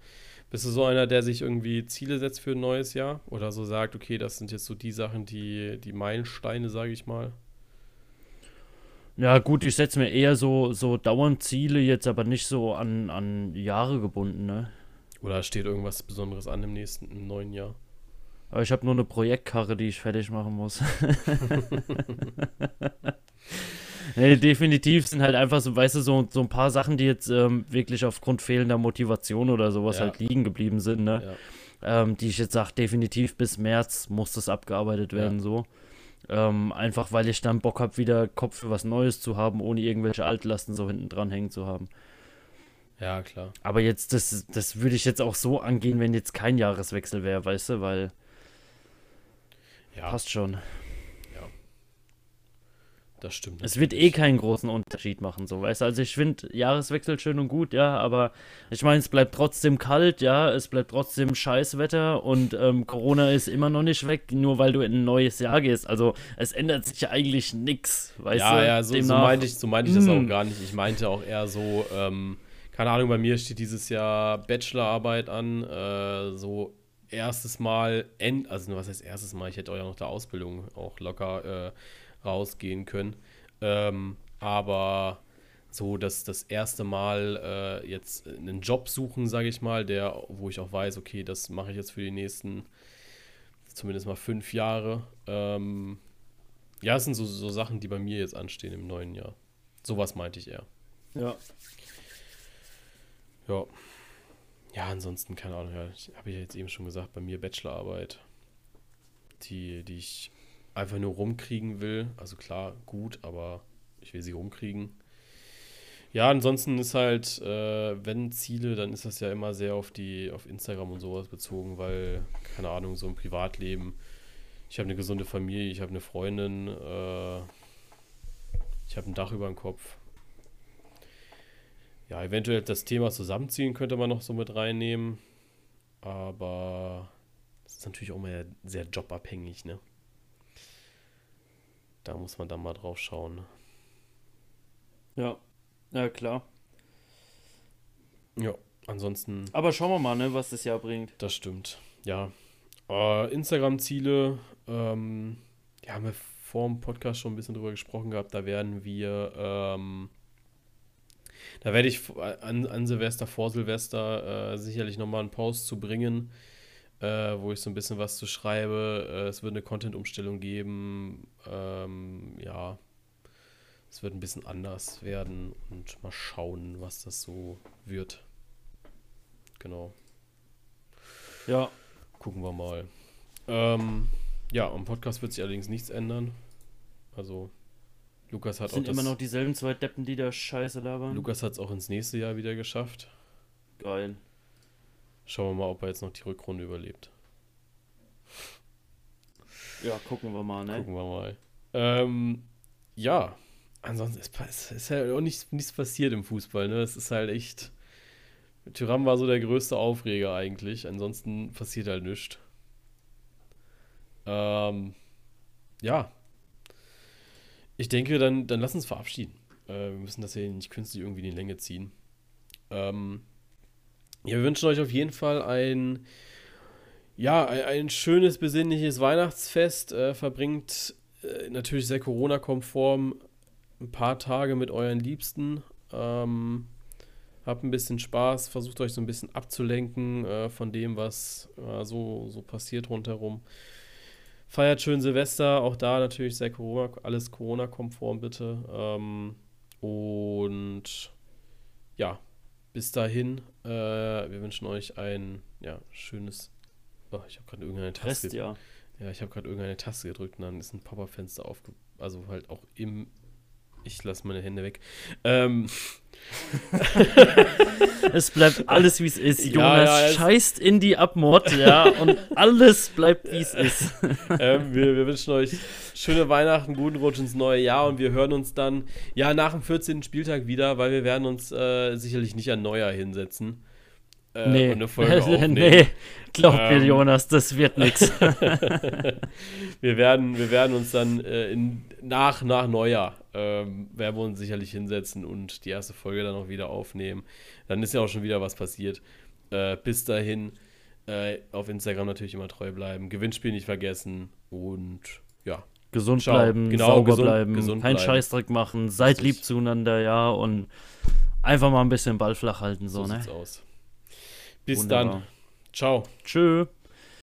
Bist du so einer, der sich irgendwie Ziele setzt für ein neues Jahr? Oder so sagt, okay, das sind jetzt so die Sachen, die, die Meilensteine, sage ich mal? Ja, gut, ich setze mir eher so, so dauernd Ziele, jetzt aber nicht so an, an Jahre gebunden, ne? Oder steht irgendwas Besonderes an im nächsten, im neuen Jahr? Aber ich habe nur eine Projektkarre, die ich fertig machen muss. nee, definitiv sind halt einfach so, weißt du, so, so ein paar Sachen, die jetzt ähm, wirklich aufgrund fehlender Motivation oder sowas ja. halt liegen geblieben sind, ne? Ja. Ähm, die ich jetzt sage, definitiv bis März muss das abgearbeitet werden, ja. so. Ähm, einfach weil ich dann Bock habe, wieder Kopf für was Neues zu haben, ohne irgendwelche Altlasten so hinten dran hängen zu haben. Ja, klar. Aber jetzt, das, das würde ich jetzt auch so angehen, wenn jetzt kein Jahreswechsel wäre, weißt du, weil. Ja. Passt schon. Das stimmt. Es wird eh keinen großen Unterschied machen, so weißt du. Also ich finde Jahreswechsel schön und gut, ja, aber ich meine, es bleibt trotzdem kalt, ja, es bleibt trotzdem Scheißwetter und ähm, Corona ist immer noch nicht weg, nur weil du in ein neues Jahr gehst. Also es ändert sich ja eigentlich nichts, weißt ja, du. Ja, ja, so, so, meinte ich, so meinte ich das auch hm. gar nicht. Ich meinte auch eher so, ähm, keine Ahnung, bei mir steht dieses Jahr Bachelorarbeit an, äh, so erstes Mal, end, also was heißt erstes Mal, ich hätte auch ja noch der Ausbildung auch locker äh, rausgehen können. Ähm, aber so dass das erste Mal äh, jetzt einen Job suchen, sage ich mal, der, wo ich auch weiß, okay, das mache ich jetzt für die nächsten zumindest mal fünf Jahre. Ähm, ja, es sind so, so Sachen, die bei mir jetzt anstehen im neuen Jahr. Sowas meinte ich eher. Ja. Ja. Ja, ansonsten, keine Ahnung, ja, habe ich ja jetzt eben schon gesagt, bei mir Bachelorarbeit, die, die ich einfach nur rumkriegen will. Also klar, gut, aber ich will sie rumkriegen. Ja, ansonsten ist halt, äh, wenn Ziele, dann ist das ja immer sehr auf die, auf Instagram und sowas bezogen, weil, keine Ahnung, so im Privatleben, ich habe eine gesunde Familie, ich habe eine Freundin, äh, ich habe ein Dach über dem Kopf. Ja, eventuell das Thema Zusammenziehen könnte man noch so mit reinnehmen, aber das ist natürlich auch mal sehr jobabhängig, ne? Da muss man dann mal drauf schauen. Ja, ja klar. Ja, ansonsten. Aber schauen wir mal, ne, was das Jahr bringt. Das stimmt. Ja. Äh, Instagram-Ziele, ähm, ja, haben wir vor dem Podcast schon ein bisschen drüber gesprochen gehabt. Da werden wir, ähm, da werde ich an, an Silvester, vor Silvester äh, sicherlich nochmal einen Post zu bringen äh, wo ich so ein bisschen was zu schreibe. Äh, es wird eine Content-Umstellung geben. Ähm, ja. es wird ein bisschen anders werden und mal schauen, was das so wird. Genau. Ja. Gucken wir mal. Ähm, ja, am Podcast wird sich allerdings nichts ändern. Also, Lukas hat das sind auch. Sind immer noch dieselben zwei Deppen, die da Scheiße labern. Lukas hat es auch ins nächste Jahr wieder geschafft. Geil. Schauen wir mal, ob er jetzt noch die Rückrunde überlebt. Ja, gucken wir mal, ne? Gucken wir mal. Ähm, ja, ansonsten ist, ist ja auch nichts, nichts passiert im Fußball, ne? Es ist halt echt. Tyram war so der größte Aufreger eigentlich. Ansonsten passiert halt nichts. Ähm, ja. Ich denke, dann, dann lass uns verabschieden. Äh, wir müssen das hier nicht künstlich irgendwie in die Länge ziehen. Ähm, ja, wir wünschen euch auf jeden Fall ein, ja, ein, ein schönes, besinnliches Weihnachtsfest. Äh, verbringt äh, natürlich sehr Corona-konform ein paar Tage mit euren Liebsten. Ähm, habt ein bisschen Spaß, versucht euch so ein bisschen abzulenken äh, von dem, was äh, so, so passiert rundherum. Feiert schön Silvester, auch da natürlich sehr Corona, alles Corona-konform bitte. Ähm, und ja, bis dahin, äh, wir wünschen euch ein ja, schönes. Oh, ich habe gerade irgendeine Taste. Rest, ja. ja, ich habe gerade irgendeine Taste gedrückt und dann ist ein Pop-up-Fenster aufge. Also halt auch im. Ich lasse meine Hände weg. Ähm. es bleibt alles wie es ist. Jonas ja, ja, scheißt in die Abmord, ja, und alles bleibt wie es ist. ähm, wir, wir, wünschen euch schöne Weihnachten, guten Rutsch ins neue Jahr und wir hören uns dann ja nach dem 14. Spieltag wieder, weil wir werden uns äh, sicherlich nicht an Neujahr hinsetzen. Äh, nee. Eine Folge aufnehmen. nee, glaub ähm, mir, Jonas, das wird nichts. wir werden, wir werden uns dann äh, in, nach, nach Neujahr ähm, werden wir uns sicherlich hinsetzen und die erste Folge dann auch wieder aufnehmen. Dann ist ja auch schon wieder was passiert. Äh, bis dahin äh, auf Instagram natürlich immer treu bleiben, Gewinnspiel nicht vergessen und ja. Gesund Ciao. bleiben, genau, sauber gesund, bleiben, gesund keinen Scheißdreck machen, seid lieb zueinander, ja, und einfach mal ein bisschen Ball flach halten, so, so ne? Sieht's aus. Bis Wunderbar. dann. Ciao. Tschö.